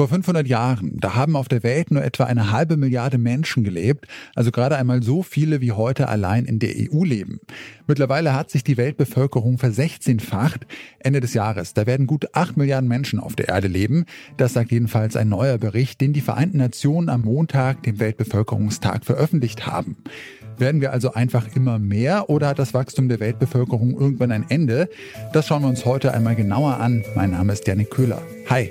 Vor 500 Jahren, da haben auf der Welt nur etwa eine halbe Milliarde Menschen gelebt, also gerade einmal so viele wie heute allein in der EU leben. Mittlerweile hat sich die Weltbevölkerung versechzehnfacht. Ende des Jahres, da werden gut 8 Milliarden Menschen auf der Erde leben. Das sagt jedenfalls ein neuer Bericht, den die Vereinten Nationen am Montag, dem Weltbevölkerungstag, veröffentlicht haben. Werden wir also einfach immer mehr oder hat das Wachstum der Weltbevölkerung irgendwann ein Ende? Das schauen wir uns heute einmal genauer an. Mein Name ist Janik Köhler. Hi.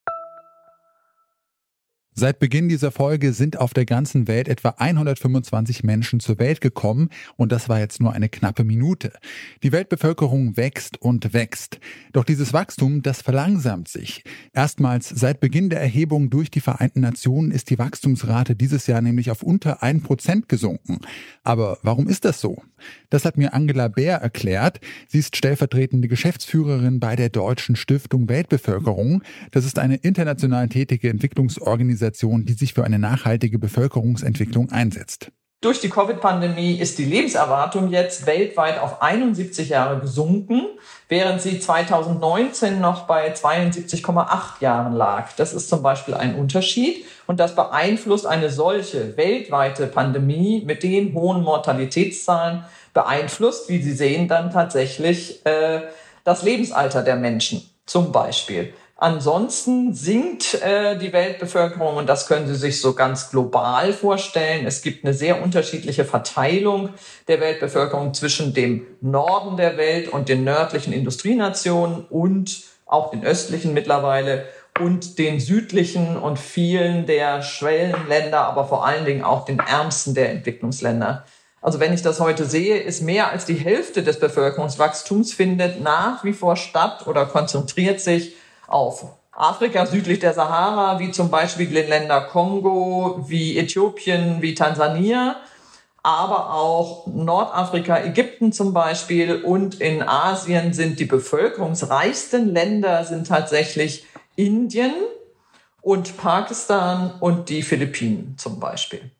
Seit Beginn dieser Folge sind auf der ganzen Welt etwa 125 Menschen zur Welt gekommen und das war jetzt nur eine knappe Minute. Die Weltbevölkerung wächst und wächst. Doch dieses Wachstum, das verlangsamt sich. Erstmals seit Beginn der Erhebung durch die Vereinten Nationen ist die Wachstumsrate dieses Jahr nämlich auf unter 1% gesunken. Aber warum ist das so? Das hat mir Angela Bär erklärt. Sie ist stellvertretende Geschäftsführerin bei der Deutschen Stiftung Weltbevölkerung. Das ist eine international tätige Entwicklungsorganisation Organisation, die sich für eine nachhaltige Bevölkerungsentwicklung einsetzt. Durch die Covid-Pandemie ist die Lebenserwartung jetzt weltweit auf 71 Jahre gesunken, während sie 2019 noch bei 72,8 Jahren lag. Das ist zum Beispiel ein Unterschied und das beeinflusst eine solche weltweite Pandemie mit den hohen Mortalitätszahlen, beeinflusst, wie Sie sehen, dann tatsächlich äh, das Lebensalter der Menschen zum Beispiel. Ansonsten sinkt äh, die Weltbevölkerung und das können Sie sich so ganz global vorstellen. Es gibt eine sehr unterschiedliche Verteilung der Weltbevölkerung zwischen dem Norden der Welt und den nördlichen Industrienationen und auch den östlichen mittlerweile und den südlichen und vielen der Schwellenländer, aber vor allen Dingen auch den ärmsten der Entwicklungsländer. Also wenn ich das heute sehe, ist mehr als die Hälfte des Bevölkerungswachstums findet nach wie vor statt oder konzentriert sich auf Afrika südlich der Sahara, wie zum Beispiel die Länder Kongo, wie Äthiopien, wie Tansania, aber auch Nordafrika, Ägypten zum Beispiel und in Asien sind die bevölkerungsreichsten Länder sind tatsächlich Indien und Pakistan und die Philippinen zum Beispiel.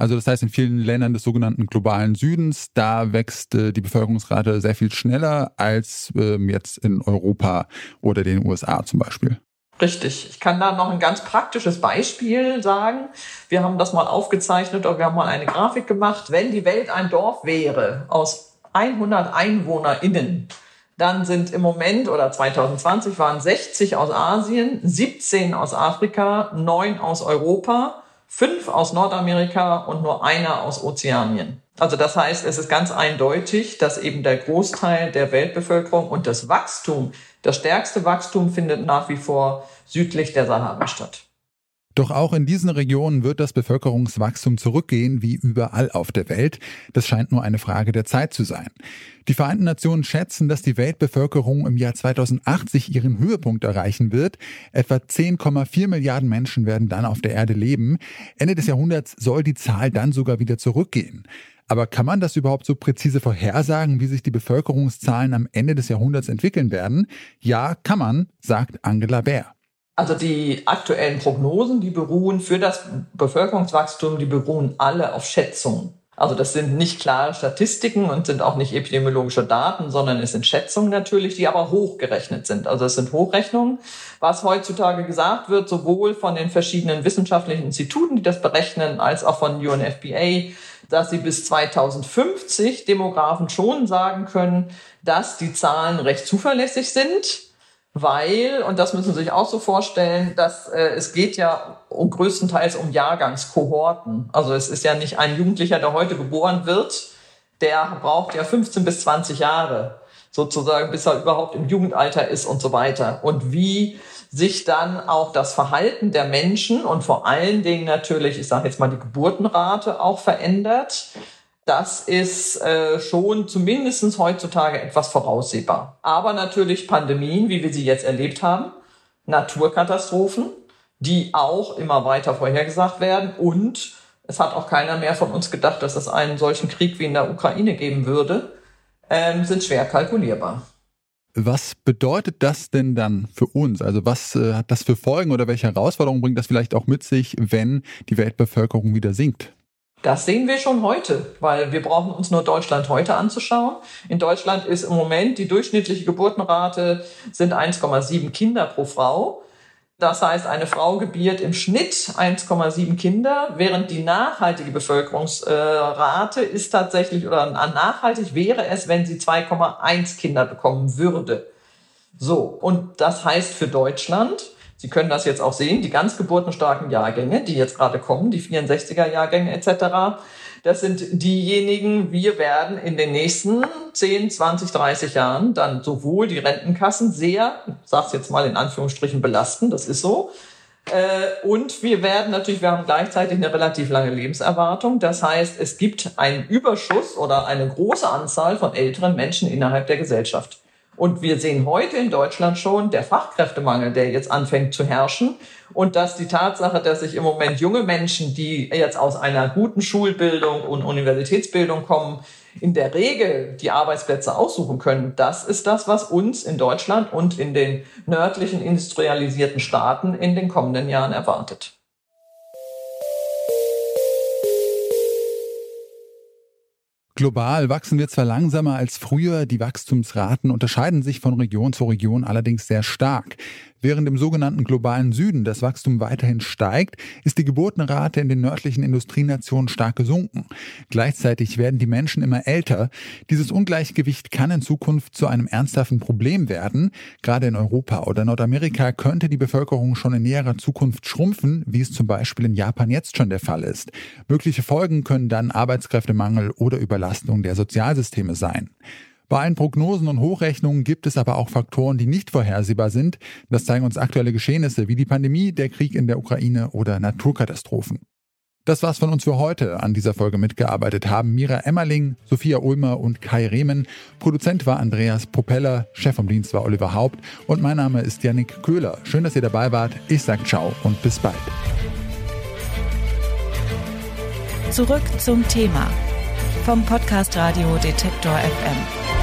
Also das heißt, in vielen Ländern des sogenannten globalen Südens, da wächst äh, die Bevölkerungsrate sehr viel schneller als ähm, jetzt in Europa oder den USA zum Beispiel. Richtig. Ich kann da noch ein ganz praktisches Beispiel sagen. Wir haben das mal aufgezeichnet oder wir haben mal eine Grafik gemacht. Wenn die Welt ein Dorf wäre aus 100 EinwohnerInnen, dann sind im Moment oder 2020 waren 60 aus Asien, 17 aus Afrika, 9 aus Europa fünf aus Nordamerika und nur einer aus Ozeanien. Also das heißt, es ist ganz eindeutig, dass eben der Großteil der Weltbevölkerung und das Wachstum, das stärkste Wachstum findet nach wie vor südlich der Sahara statt. Doch auch in diesen Regionen wird das Bevölkerungswachstum zurückgehen, wie überall auf der Welt. Das scheint nur eine Frage der Zeit zu sein. Die Vereinten Nationen schätzen, dass die Weltbevölkerung im Jahr 2080 ihren Höhepunkt erreichen wird. Etwa 10,4 Milliarden Menschen werden dann auf der Erde leben. Ende des Jahrhunderts soll die Zahl dann sogar wieder zurückgehen. Aber kann man das überhaupt so präzise vorhersagen, wie sich die Bevölkerungszahlen am Ende des Jahrhunderts entwickeln werden? Ja, kann man, sagt Angela Bär. Also die aktuellen Prognosen, die beruhen für das Bevölkerungswachstum, die beruhen alle auf Schätzungen. Also das sind nicht klare Statistiken und sind auch nicht epidemiologische Daten, sondern es sind Schätzungen natürlich, die aber hochgerechnet sind. Also es sind Hochrechnungen. Was heutzutage gesagt wird, sowohl von den verschiedenen wissenschaftlichen Instituten, die das berechnen, als auch von UNFPA, dass sie bis 2050 Demografen schon sagen können, dass die Zahlen recht zuverlässig sind weil, und das müssen Sie sich auch so vorstellen, dass äh, es geht ja um, größtenteils um Jahrgangskohorten. Also es ist ja nicht ein Jugendlicher, der heute geboren wird, der braucht ja 15 bis 20 Jahre, sozusagen, bis er überhaupt im Jugendalter ist und so weiter. Und wie sich dann auch das Verhalten der Menschen und vor allen Dingen natürlich, ich sage jetzt mal die Geburtenrate auch verändert. Das ist äh, schon zumindest heutzutage etwas voraussehbar. Aber natürlich Pandemien, wie wir sie jetzt erlebt haben, Naturkatastrophen, die auch immer weiter vorhergesagt werden. Und es hat auch keiner mehr von uns gedacht, dass es einen solchen Krieg wie in der Ukraine geben würde, ähm, sind schwer kalkulierbar. Was bedeutet das denn dann für uns? Also was äh, hat das für Folgen oder welche Herausforderungen bringt das vielleicht auch mit sich, wenn die Weltbevölkerung wieder sinkt? Das sehen wir schon heute, weil wir brauchen uns nur Deutschland heute anzuschauen. In Deutschland ist im Moment die durchschnittliche Geburtenrate sind 1,7 Kinder pro Frau. Das heißt, eine Frau gebiert im Schnitt 1,7 Kinder, während die nachhaltige Bevölkerungsrate ist tatsächlich oder nachhaltig wäre es, wenn sie 2,1 Kinder bekommen würde. So, und das heißt für Deutschland, Sie können das jetzt auch sehen, die ganz geburtenstarken Jahrgänge, die jetzt gerade kommen, die 64er Jahrgänge etc., das sind diejenigen, wir werden in den nächsten 10, 20, 30 Jahren dann sowohl die Rentenkassen sehr, sag's jetzt mal in Anführungsstrichen, belasten, das ist so. Äh, und wir werden natürlich, wir haben gleichzeitig eine relativ lange Lebenserwartung. Das heißt, es gibt einen Überschuss oder eine große Anzahl von älteren Menschen innerhalb der Gesellschaft. Und wir sehen heute in Deutschland schon der Fachkräftemangel, der jetzt anfängt zu herrschen. Und dass die Tatsache, dass sich im Moment junge Menschen, die jetzt aus einer guten Schulbildung und Universitätsbildung kommen, in der Regel die Arbeitsplätze aussuchen können, das ist das, was uns in Deutschland und in den nördlichen industrialisierten Staaten in den kommenden Jahren erwartet. Global wachsen wir zwar langsamer als früher, die Wachstumsraten unterscheiden sich von Region zu Region allerdings sehr stark. Während im sogenannten globalen Süden das Wachstum weiterhin steigt, ist die Geburtenrate in den nördlichen Industrienationen stark gesunken. Gleichzeitig werden die Menschen immer älter. Dieses Ungleichgewicht kann in Zukunft zu einem ernsthaften Problem werden. Gerade in Europa oder Nordamerika könnte die Bevölkerung schon in näherer Zukunft schrumpfen, wie es zum Beispiel in Japan jetzt schon der Fall ist. Mögliche Folgen können dann Arbeitskräftemangel oder Überlastung der Sozialsysteme sein. Bei allen Prognosen und Hochrechnungen gibt es aber auch Faktoren, die nicht vorhersehbar sind. Das zeigen uns aktuelle Geschehnisse wie die Pandemie, der Krieg in der Ukraine oder Naturkatastrophen. Das war's von uns für heute. An dieser Folge mitgearbeitet haben Mira Emmerling, Sophia Ulmer und Kai Rehmen. Produzent war Andreas Propeller, Chef vom Dienst war Oliver Haupt und mein Name ist Yannick Köhler. Schön, dass ihr dabei wart. Ich sag ciao und bis bald. Zurück zum Thema vom Podcast Radio Detektor FM.